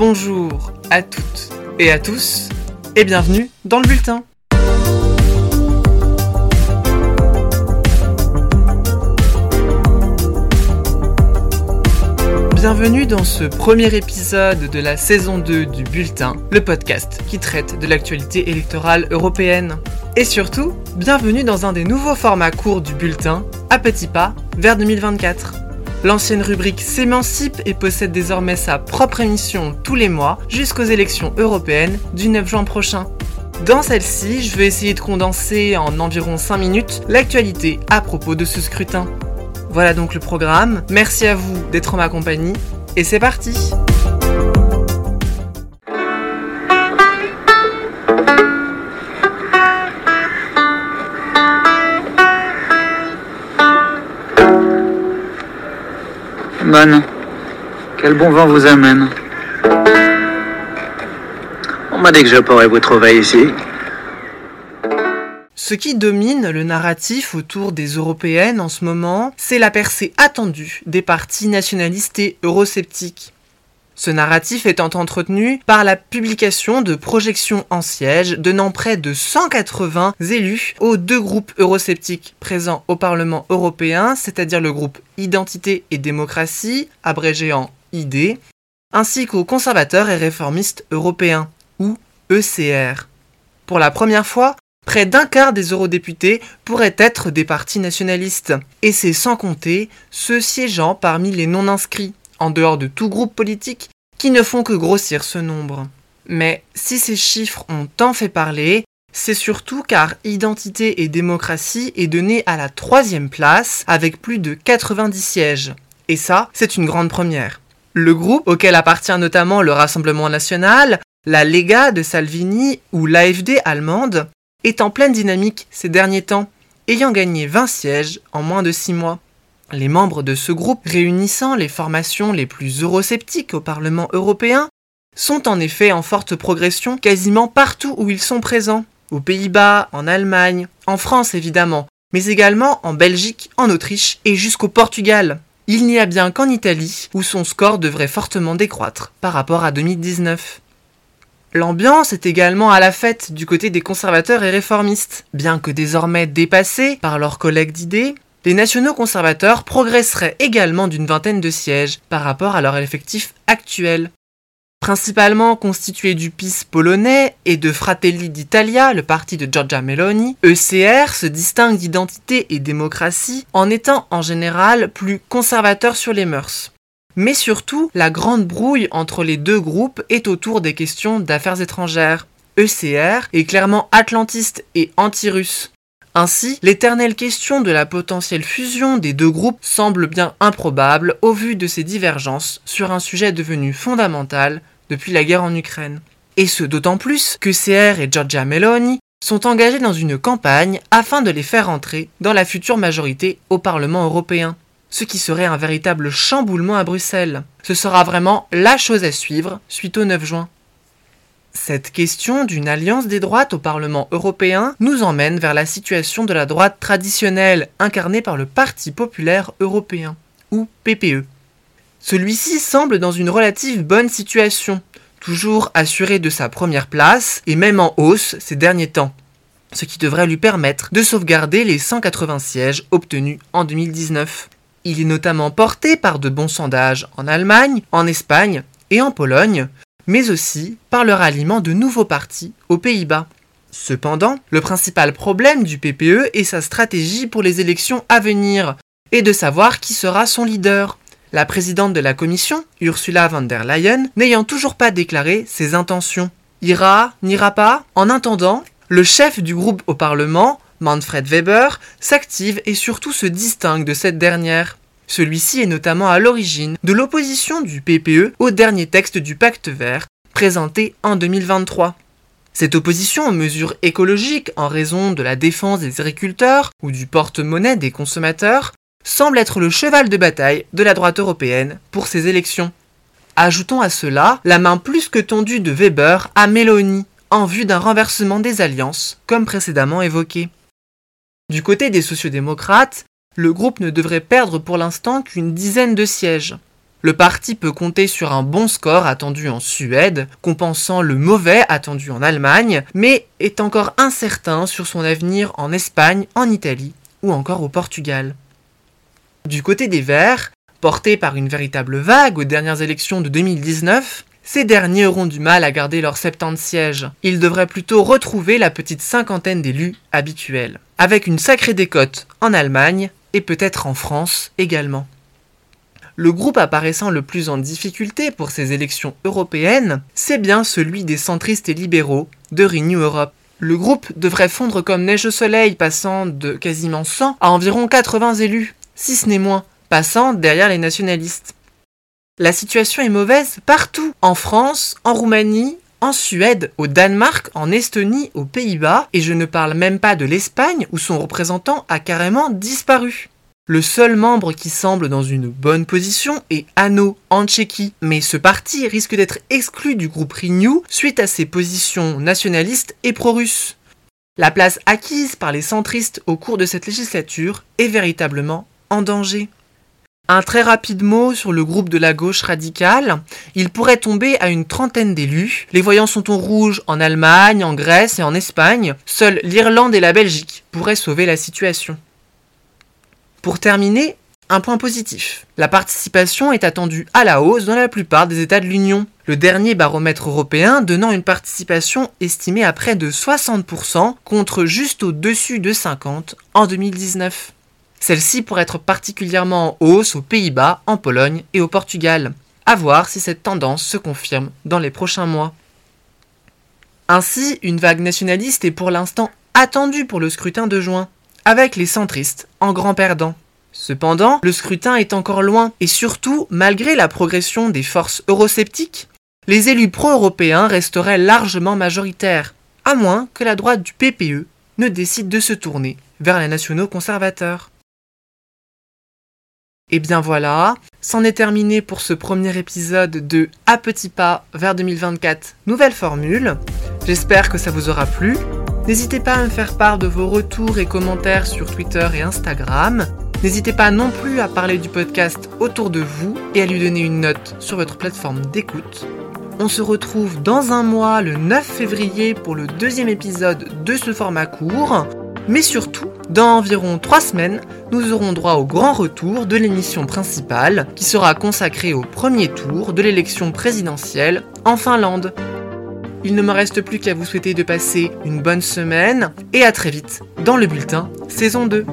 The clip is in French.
bonjour à toutes et à tous et bienvenue dans le bulletin. Bienvenue dans ce premier épisode de la saison 2 du Bulletin, le podcast qui traite de l'actualité électorale européenne. Et surtout, bienvenue dans un des nouveaux formats courts du Bulletin, à petits pas vers 2024. L'ancienne rubrique s'émancipe et possède désormais sa propre émission tous les mois jusqu'aux élections européennes du 9 juin prochain. Dans celle-ci, je vais essayer de condenser en environ 5 minutes l'actualité à propos de ce scrutin. Voilà donc le programme, merci à vous d'être en ma compagnie, et c'est parti On m'a dit que je pourrais vous trouver ici. Ce qui domine le narratif autour des européennes en ce moment, c'est la percée attendue des partis nationalistes et eurosceptiques. Ce narratif étant entretenu par la publication de projections en siège donnant près de 180 élus aux deux groupes eurosceptiques présents au Parlement européen, c'est-à-dire le groupe Identité et démocratie, abrégé en ID, ainsi qu'aux conservateurs et réformistes européens, ou ECR. Pour la première fois, près d'un quart des eurodéputés pourraient être des partis nationalistes, et c'est sans compter ceux siégeant parmi les non-inscrits, en dehors de tout groupe politique, qui ne font que grossir ce nombre. Mais si ces chiffres ont tant fait parler, c'est surtout car Identité et démocratie est donné à la troisième place avec plus de 90 sièges. Et ça, c'est une grande première. Le groupe, auquel appartient notamment le Rassemblement national, la Lega de Salvini ou l'AFD allemande, est en pleine dynamique ces derniers temps, ayant gagné 20 sièges en moins de 6 mois. Les membres de ce groupe réunissant les formations les plus eurosceptiques au Parlement européen sont en effet en forte progression quasiment partout où ils sont présents. Aux Pays-Bas, en Allemagne, en France évidemment, mais également en Belgique, en Autriche et jusqu'au Portugal. Il n'y a bien qu'en Italie où son score devrait fortement décroître par rapport à 2019. L'ambiance est également à la fête du côté des conservateurs et réformistes. Bien que désormais dépassés par leurs collègues d'idées, les nationaux conservateurs progresseraient également d'une vingtaine de sièges par rapport à leur effectif actuel. Principalement constitué du PIS polonais et de Fratelli d'Italia, le parti de Giorgia Meloni, ECR se distingue d'identité et démocratie en étant en général plus conservateur sur les mœurs. Mais surtout, la grande brouille entre les deux groupes est autour des questions d'affaires étrangères. ECR est clairement atlantiste et anti-russe. Ainsi, l'éternelle question de la potentielle fusion des deux groupes semble bien improbable au vu de ces divergences sur un sujet devenu fondamental depuis la guerre en Ukraine. Et ce d'autant plus que CR et Giorgia Meloni sont engagés dans une campagne afin de les faire entrer dans la future majorité au Parlement européen. Ce qui serait un véritable chamboulement à Bruxelles. Ce sera vraiment la chose à suivre suite au 9 juin. Cette question d'une alliance des droites au Parlement européen nous emmène vers la situation de la droite traditionnelle incarnée par le Parti populaire européen, ou PPE. Celui-ci semble dans une relative bonne situation, toujours assuré de sa première place et même en hausse ces derniers temps, ce qui devrait lui permettre de sauvegarder les 180 sièges obtenus en 2019. Il est notamment porté par de bons sondages en Allemagne, en Espagne et en Pologne, mais aussi par le ralliement de nouveaux partis aux Pays-Bas. Cependant, le principal problème du PPE est sa stratégie pour les élections à venir, et de savoir qui sera son leader. La présidente de la commission, Ursula von der Leyen, n'ayant toujours pas déclaré ses intentions. Ira, n'ira pas En attendant, le chef du groupe au Parlement, Manfred Weber, s'active et surtout se distingue de cette dernière. Celui-ci est notamment à l'origine de l'opposition du PPE au dernier texte du pacte vert, présenté en 2023. Cette opposition aux mesures écologiques en raison de la défense des agriculteurs ou du porte-monnaie des consommateurs semble être le cheval de bataille de la droite européenne pour ces élections. Ajoutons à cela la main plus que tendue de Weber à Meloni en vue d'un renversement des alliances, comme précédemment évoqué. Du côté des sociodémocrates, le groupe ne devrait perdre pour l'instant qu'une dizaine de sièges. Le parti peut compter sur un bon score attendu en Suède, compensant le mauvais attendu en Allemagne, mais est encore incertain sur son avenir en Espagne, en Italie ou encore au Portugal. Du côté des Verts, portés par une véritable vague aux dernières élections de 2019, ces derniers auront du mal à garder leurs 70 sièges. Ils devraient plutôt retrouver la petite cinquantaine d'élus habituels, avec une sacrée décote en Allemagne et peut-être en France également. Le groupe apparaissant le plus en difficulté pour ces élections européennes, c'est bien celui des centristes et libéraux de Renew Europe. Le groupe devrait fondre comme neige au soleil, passant de quasiment 100 à environ 80 élus, si ce n'est moins, passant derrière les nationalistes. La situation est mauvaise partout, en France, en Roumanie, en Suède, au Danemark, en Estonie, aux Pays-Bas, et je ne parle même pas de l'Espagne où son représentant a carrément disparu. Le seul membre qui semble dans une bonne position est Anno en Tchéquie, mais ce parti risque d'être exclu du groupe Renew suite à ses positions nationalistes et pro-russes. La place acquise par les centristes au cours de cette législature est véritablement en danger. Un très rapide mot sur le groupe de la gauche radicale. Il pourrait tomber à une trentaine d'élus. Les voyants sont au rouge en Allemagne, en Grèce et en Espagne. Seuls l'Irlande et la Belgique pourraient sauver la situation. Pour terminer, un point positif. La participation est attendue à la hausse dans la plupart des États de l'Union. Le dernier baromètre européen donnant une participation estimée à près de 60% contre juste au-dessus de 50% en 2019. Celle-ci pourrait être particulièrement en hausse aux Pays-Bas, en Pologne et au Portugal. À voir si cette tendance se confirme dans les prochains mois. Ainsi, une vague nationaliste est pour l'instant attendue pour le scrutin de juin, avec les centristes en grand perdant. Cependant, le scrutin est encore loin, et surtout, malgré la progression des forces eurosceptiques, les élus pro-européens resteraient largement majoritaires, à moins que la droite du PPE ne décide de se tourner vers les nationaux conservateurs. Et bien voilà, c'en est terminé pour ce premier épisode de À petits pas vers 2024, nouvelle formule. J'espère que ça vous aura plu. N'hésitez pas à me faire part de vos retours et commentaires sur Twitter et Instagram. N'hésitez pas non plus à parler du podcast autour de vous et à lui donner une note sur votre plateforme d'écoute. On se retrouve dans un mois, le 9 février, pour le deuxième épisode de ce format court. Mais surtout, dans environ 3 semaines, nous aurons droit au grand retour de l'émission principale qui sera consacrée au premier tour de l'élection présidentielle en Finlande. Il ne me reste plus qu'à vous souhaiter de passer une bonne semaine et à très vite dans le bulletin saison 2.